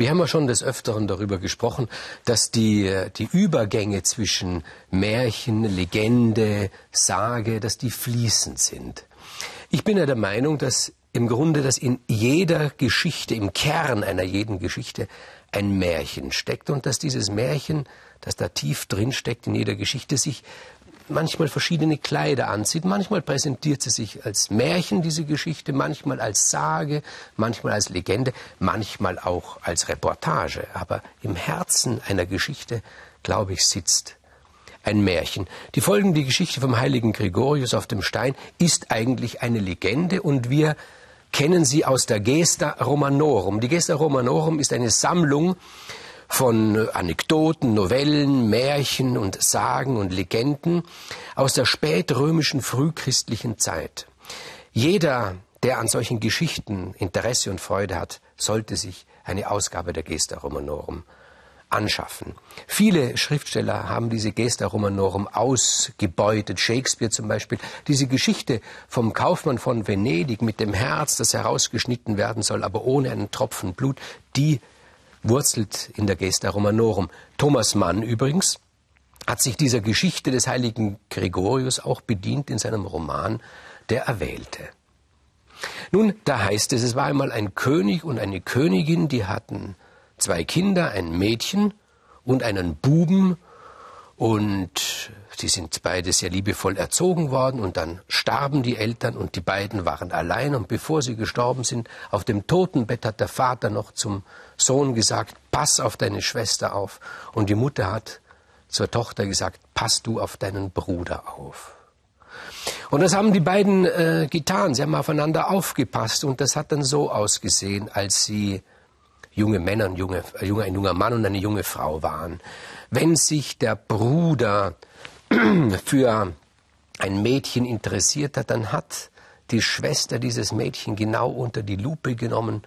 Wir haben ja schon des Öfteren darüber gesprochen, dass die, die Übergänge zwischen Märchen, Legende, Sage, dass die fließend sind. Ich bin ja der Meinung, dass im Grunde, dass in jeder Geschichte, im Kern einer jeden Geschichte ein Märchen steckt und dass dieses Märchen, das da tief drin steckt in jeder Geschichte, sich manchmal verschiedene Kleider anzieht. Manchmal präsentiert sie sich als Märchen, diese Geschichte, manchmal als Sage, manchmal als Legende, manchmal auch als Reportage. Aber im Herzen einer Geschichte, glaube ich, sitzt ein Märchen. Die folgende Geschichte vom heiligen Gregorius auf dem Stein ist eigentlich eine Legende und wir kennen sie aus der Gesta Romanorum. Die Gesta Romanorum ist eine Sammlung von Anekdoten, Novellen, Märchen und Sagen und Legenden aus der spätrömischen frühchristlichen Zeit. Jeder, der an solchen Geschichten Interesse und Freude hat, sollte sich eine Ausgabe der Gesta Romanorum anschaffen. Viele Schriftsteller haben diese Gesta Romanorum ausgebeutet. Shakespeare zum Beispiel. Diese Geschichte vom Kaufmann von Venedig mit dem Herz, das herausgeschnitten werden soll, aber ohne einen Tropfen Blut, die wurzelt in der Gesta Romanorum. Thomas Mann übrigens hat sich dieser Geschichte des heiligen Gregorius auch bedient in seinem Roman Der Erwählte. Nun, da heißt es, es war einmal ein König und eine Königin, die hatten zwei Kinder, ein Mädchen und einen Buben, und sie sind beide sehr liebevoll erzogen worden und dann starben die Eltern und die beiden waren allein und bevor sie gestorben sind, auf dem Totenbett hat der Vater noch zum Sohn gesagt, pass auf deine Schwester auf. Und die Mutter hat zur Tochter gesagt, pass du auf deinen Bruder auf. Und das haben die beiden äh, getan. Sie haben aufeinander aufgepasst und das hat dann so ausgesehen, als sie junge Männer, ein, junge, ein junger Mann und eine junge Frau waren. Wenn sich der Bruder für ein Mädchen interessiert hat, dann hat die Schwester dieses Mädchen genau unter die Lupe genommen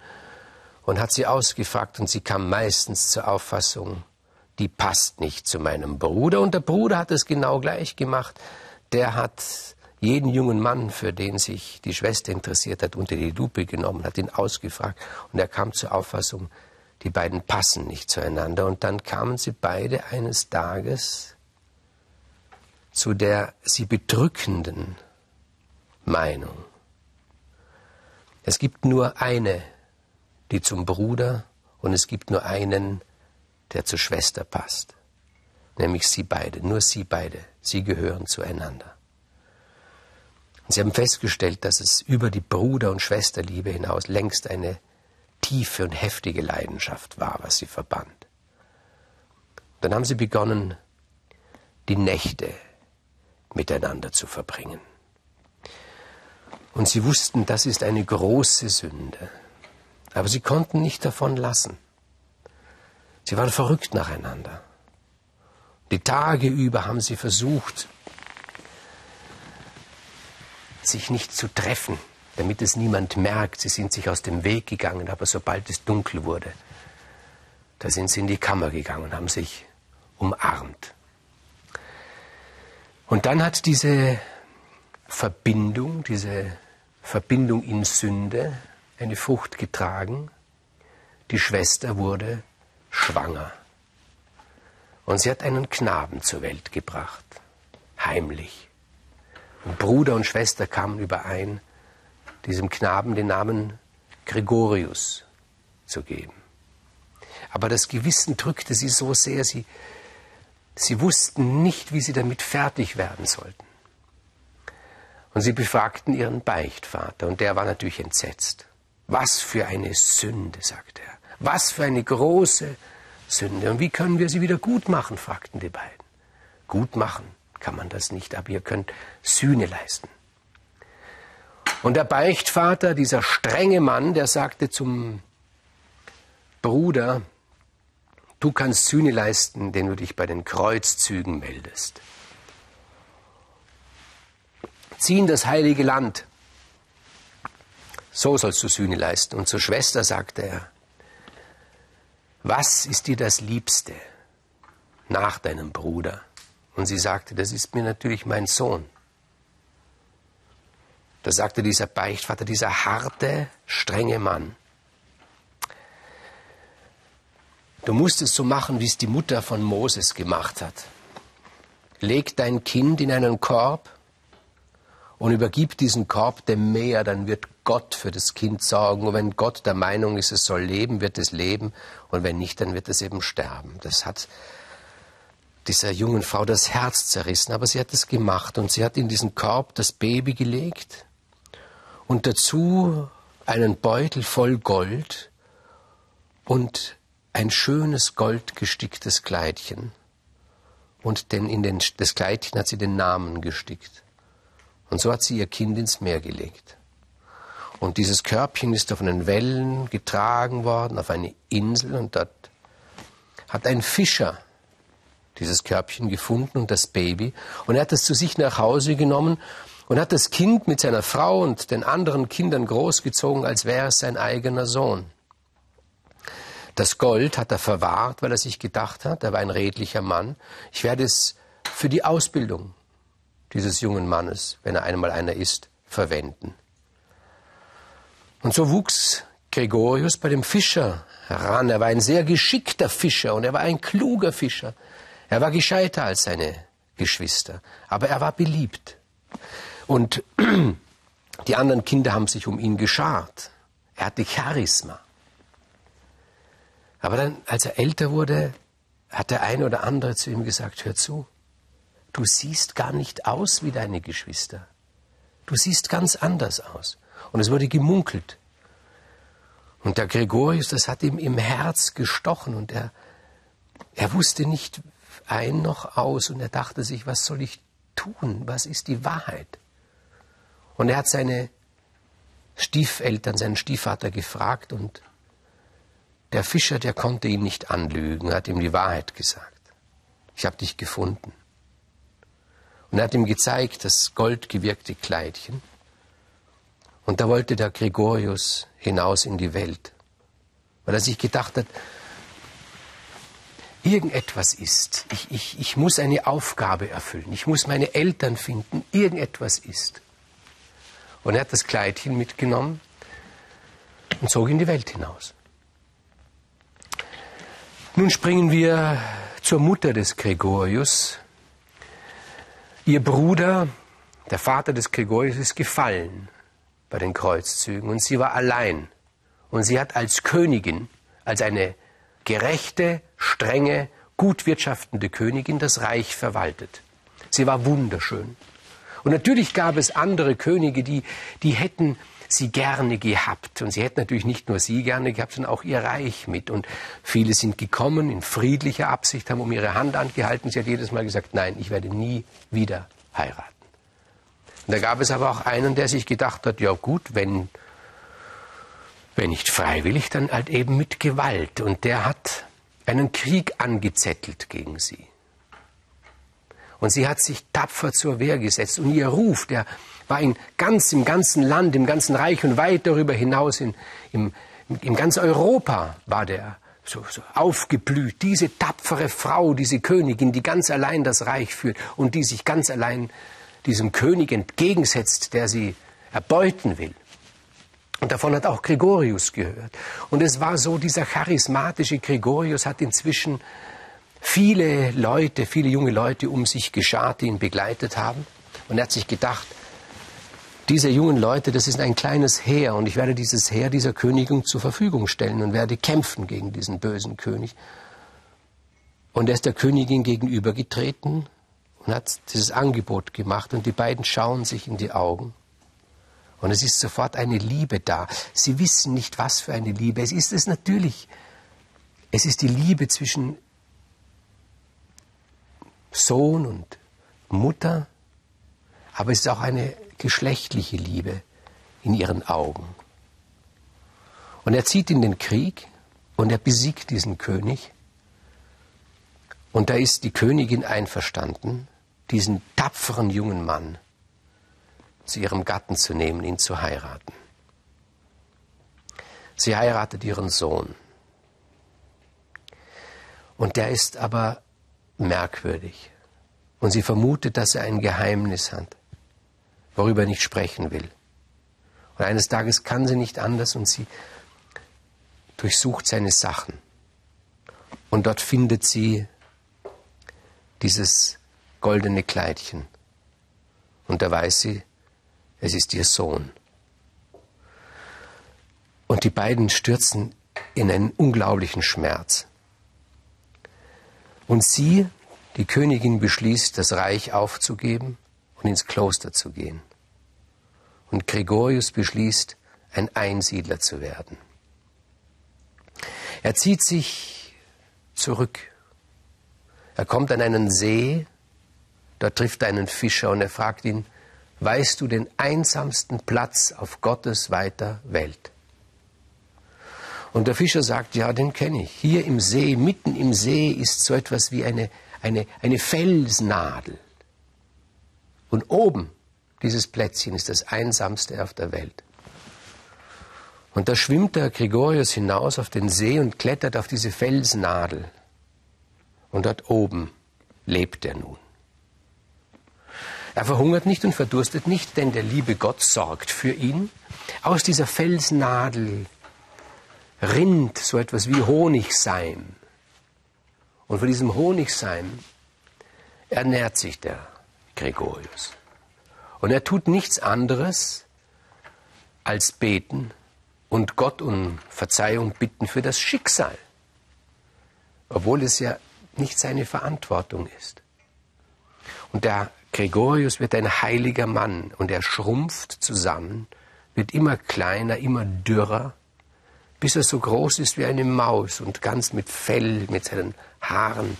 und hat sie ausgefragt und sie kam meistens zur Auffassung, die passt nicht zu meinem Bruder. Und der Bruder hat es genau gleich gemacht. Der hat jeden jungen Mann, für den sich die Schwester interessiert hat, unter die Lupe genommen, hat ihn ausgefragt und er kam zur Auffassung, die beiden passen nicht zueinander. Und dann kamen sie beide eines Tages zu der sie bedrückenden Meinung. Es gibt nur eine, die zum Bruder, und es gibt nur einen, der zur Schwester passt. Nämlich sie beide, nur sie beide. Sie gehören zueinander. Und sie haben festgestellt, dass es über die Bruder- und Schwesterliebe hinaus längst eine tiefe und heftige Leidenschaft war, was sie verband. Dann haben sie begonnen, die Nächte miteinander zu verbringen. Und sie wussten, das ist eine große Sünde. Aber sie konnten nicht davon lassen. Sie waren verrückt nacheinander. Die Tage über haben sie versucht, sich nicht zu treffen, damit es niemand merkt. Sie sind sich aus dem Weg gegangen, aber sobald es dunkel wurde, da sind sie in die Kammer gegangen und haben sich umarmt. Und dann hat diese Verbindung, diese Verbindung in Sünde eine Frucht getragen. Die Schwester wurde schwanger. Und sie hat einen Knaben zur Welt gebracht, heimlich. Und Bruder und Schwester kamen überein, diesem Knaben den Namen Gregorius zu geben. Aber das Gewissen drückte sie so sehr, sie, sie wussten nicht, wie sie damit fertig werden sollten. Und sie befragten ihren Beichtvater, und der war natürlich entsetzt. Was für eine Sünde, sagte er. Was für eine große Sünde. Und wie können wir sie wieder gut machen, fragten die beiden. Gut machen kann man das nicht, aber ihr könnt Sühne leisten. Und der Beichtvater, dieser strenge Mann, der sagte zum Bruder, du kannst Sühne leisten, indem du dich bei den Kreuzzügen meldest. Zieh in das heilige Land. So sollst du Sühne leisten. Und zur Schwester sagte er, was ist dir das Liebste nach deinem Bruder? Und sie sagte, das ist mir natürlich mein Sohn. Da sagte dieser Beichtvater, dieser harte, strenge Mann, Du musst es so machen, wie es die Mutter von Moses gemacht hat. Leg dein Kind in einen Korb und übergib diesen Korb dem Meer, dann wird Gott für das Kind sorgen. Und wenn Gott der Meinung ist, es soll leben, wird es leben. Und wenn nicht, dann wird es eben sterben. Das hat dieser jungen Frau das Herz zerrissen, aber sie hat es gemacht und sie hat in diesen Korb das Baby gelegt und dazu einen Beutel voll Gold und ein schönes goldgesticktes Kleidchen. Und denn in den, das Kleidchen hat sie den Namen gestickt. Und so hat sie ihr Kind ins Meer gelegt. Und dieses Körbchen ist auf einen Wellen getragen worden, auf eine Insel, und dort hat ein Fischer dieses Körbchen gefunden und das Baby. Und er hat es zu sich nach Hause genommen und hat das Kind mit seiner Frau und den anderen Kindern großgezogen, als wäre es sein eigener Sohn. Das Gold hat er verwahrt, weil er sich gedacht hat, er war ein redlicher Mann, ich werde es für die Ausbildung dieses jungen Mannes, wenn er einmal einer ist, verwenden. Und so wuchs Gregorius bei dem Fischer heran. Er war ein sehr geschickter Fischer und er war ein kluger Fischer. Er war gescheiter als seine Geschwister, aber er war beliebt. Und die anderen Kinder haben sich um ihn geschart. Er hatte Charisma. Aber dann, als er älter wurde, hat der eine oder andere zu ihm gesagt, hör zu, du siehst gar nicht aus wie deine Geschwister. Du siehst ganz anders aus. Und es wurde gemunkelt. Und der Gregorius, das hat ihm im Herz gestochen und er, er wusste nicht ein noch aus und er dachte sich, was soll ich tun? Was ist die Wahrheit? Und er hat seine Stiefeltern, seinen Stiefvater gefragt und der Fischer, der konnte ihn nicht anlügen, hat ihm die Wahrheit gesagt. Ich habe dich gefunden. Und er hat ihm gezeigt, das goldgewirkte Kleidchen. Und da wollte der Gregorius hinaus in die Welt, weil er sich gedacht hat, irgendetwas ist. Ich, ich, ich muss eine Aufgabe erfüllen. Ich muss meine Eltern finden. Irgendetwas ist. Und er hat das Kleidchen mitgenommen und zog in die Welt hinaus. Nun springen wir zur Mutter des Gregorius. Ihr Bruder, der Vater des Gregorius, ist gefallen bei den Kreuzzügen und sie war allein. Und sie hat als Königin, als eine gerechte, strenge, gut wirtschaftende Königin das Reich verwaltet. Sie war wunderschön. Und natürlich gab es andere Könige, die, die hätten sie gerne gehabt. Und sie hätten natürlich nicht nur sie gerne gehabt, sondern auch ihr Reich mit. Und viele sind gekommen in friedlicher Absicht, haben um ihre Hand angehalten. Sie hat jedes Mal gesagt, nein, ich werde nie wieder heiraten. Und da gab es aber auch einen, der sich gedacht hat, ja gut, wenn, wenn nicht freiwillig, dann halt eben mit Gewalt. Und der hat einen Krieg angezettelt gegen sie. Und sie hat sich tapfer zur Wehr gesetzt. Und ihr Ruf, der war in ganz, im ganzen Land, im ganzen Reich und weit darüber hinaus, in, im, in ganz Europa war der so, so aufgeblüht. Diese tapfere Frau, diese Königin, die ganz allein das Reich führt und die sich ganz allein diesem König entgegensetzt, der sie erbeuten will. Und davon hat auch Gregorius gehört. Und es war so, dieser charismatische Gregorius hat inzwischen viele Leute, viele junge Leute um sich geschart, die ihn begleitet haben. Und er hat sich gedacht, diese jungen Leute, das ist ein kleines Heer und ich werde dieses Heer dieser Königin zur Verfügung stellen und werde kämpfen gegen diesen bösen König. Und er ist der Königin gegenübergetreten und hat dieses Angebot gemacht und die beiden schauen sich in die Augen. Und es ist sofort eine Liebe da. Sie wissen nicht, was für eine Liebe. Es ist es natürlich. Es ist die Liebe zwischen Sohn und Mutter, aber es ist auch eine geschlechtliche Liebe in ihren Augen. Und er zieht in den Krieg und er besiegt diesen König. Und da ist die Königin einverstanden, diesen tapferen jungen Mann zu ihrem Gatten zu nehmen, ihn zu heiraten. Sie heiratet ihren Sohn. Und der ist aber merkwürdig. Und sie vermutet, dass er ein Geheimnis hat worüber er nicht sprechen will. Und eines Tages kann sie nicht anders und sie durchsucht seine Sachen Und dort findet sie dieses goldene Kleidchen. Und da weiß sie, es ist ihr Sohn. Und die beiden stürzen in einen unglaublichen Schmerz. Und sie, die Königin, beschließt, das Reich aufzugeben und ins Kloster zu gehen. Und Gregorius beschließt, ein Einsiedler zu werden. Er zieht sich zurück. Er kommt an einen See, dort trifft er einen Fischer und er fragt ihn, weißt du den einsamsten Platz auf Gottes weiter Welt? Und der Fischer sagt, ja, den kenne ich. Hier im See, mitten im See ist so etwas wie eine, eine, eine Felsnadel. Und oben, dieses Plätzchen, ist das einsamste auf der Welt. Und da schwimmt der Gregorius hinaus auf den See und klettert auf diese Felsnadel. Und dort oben lebt er nun. Er verhungert nicht und verdurstet nicht, denn der liebe Gott sorgt für ihn. Aus dieser Felsnadel rinnt so etwas wie Honigseim. Und von diesem Honigseim ernährt sich der Gregorius. Und er tut nichts anderes als beten und Gott um Verzeihung bitten für das Schicksal, obwohl es ja nicht seine Verantwortung ist. Und der Gregorius wird ein heiliger Mann und er schrumpft zusammen, wird immer kleiner, immer dürrer bis er so groß ist wie eine Maus und ganz mit Fell, mit seinen Haaren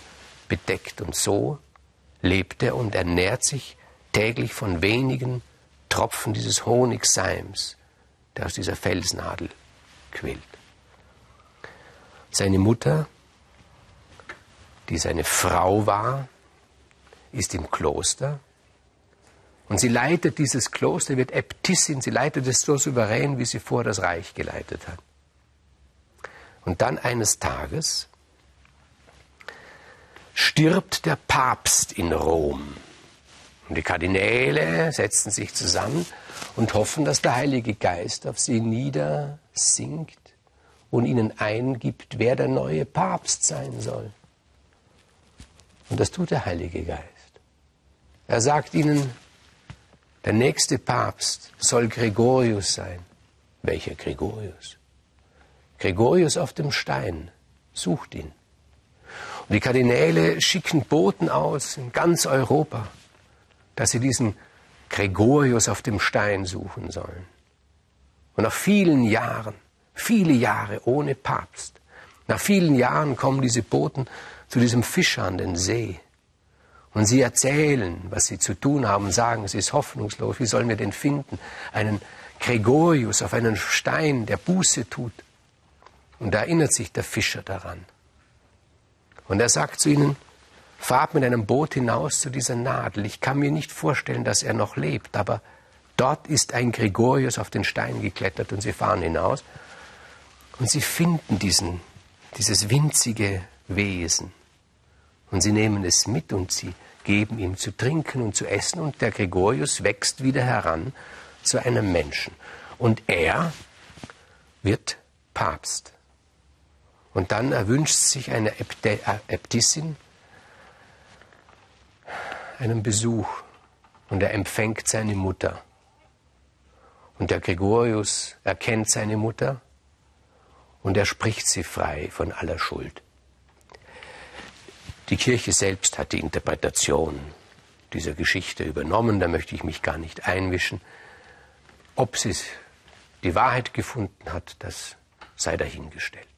bedeckt. Und so lebt er und ernährt sich täglich von wenigen Tropfen dieses Honigseims, der aus dieser Felsnadel quillt. Seine Mutter, die seine Frau war, ist im Kloster und sie leitet dieses Kloster, wird Äbtissin, sie leitet es so souverän, wie sie vor das Reich geleitet hat. Und dann eines Tages stirbt der Papst in Rom. Und die Kardinäle setzen sich zusammen und hoffen, dass der Heilige Geist auf sie niedersinkt und ihnen eingibt, wer der neue Papst sein soll. Und das tut der Heilige Geist. Er sagt ihnen, der nächste Papst soll Gregorius sein. Welcher Gregorius? Gregorius auf dem Stein sucht ihn. Und die Kardinäle schicken Boten aus in ganz Europa, dass sie diesen Gregorius auf dem Stein suchen sollen. Und nach vielen Jahren, viele Jahre ohne Papst, nach vielen Jahren kommen diese Boten zu diesem Fischer an den See. Und sie erzählen, was sie zu tun haben, sagen, es ist hoffnungslos, wie sollen wir den finden? Einen Gregorius auf einen Stein, der Buße tut. Und da erinnert sich der Fischer daran. Und er sagt zu ihnen, fahrt mit einem Boot hinaus zu dieser Nadel. Ich kann mir nicht vorstellen, dass er noch lebt, aber dort ist ein Gregorius auf den Stein geklettert und sie fahren hinaus. Und sie finden diesen, dieses winzige Wesen. Und sie nehmen es mit und sie geben ihm zu trinken und zu essen und der Gregorius wächst wieder heran zu einem Menschen. Und er wird Papst. Und dann erwünscht sich eine Äbtissin einen Besuch und er empfängt seine Mutter. Und der Gregorius erkennt seine Mutter und er spricht sie frei von aller Schuld. Die Kirche selbst hat die Interpretation dieser Geschichte übernommen, da möchte ich mich gar nicht einmischen. Ob sie die Wahrheit gefunden hat, das sei dahingestellt.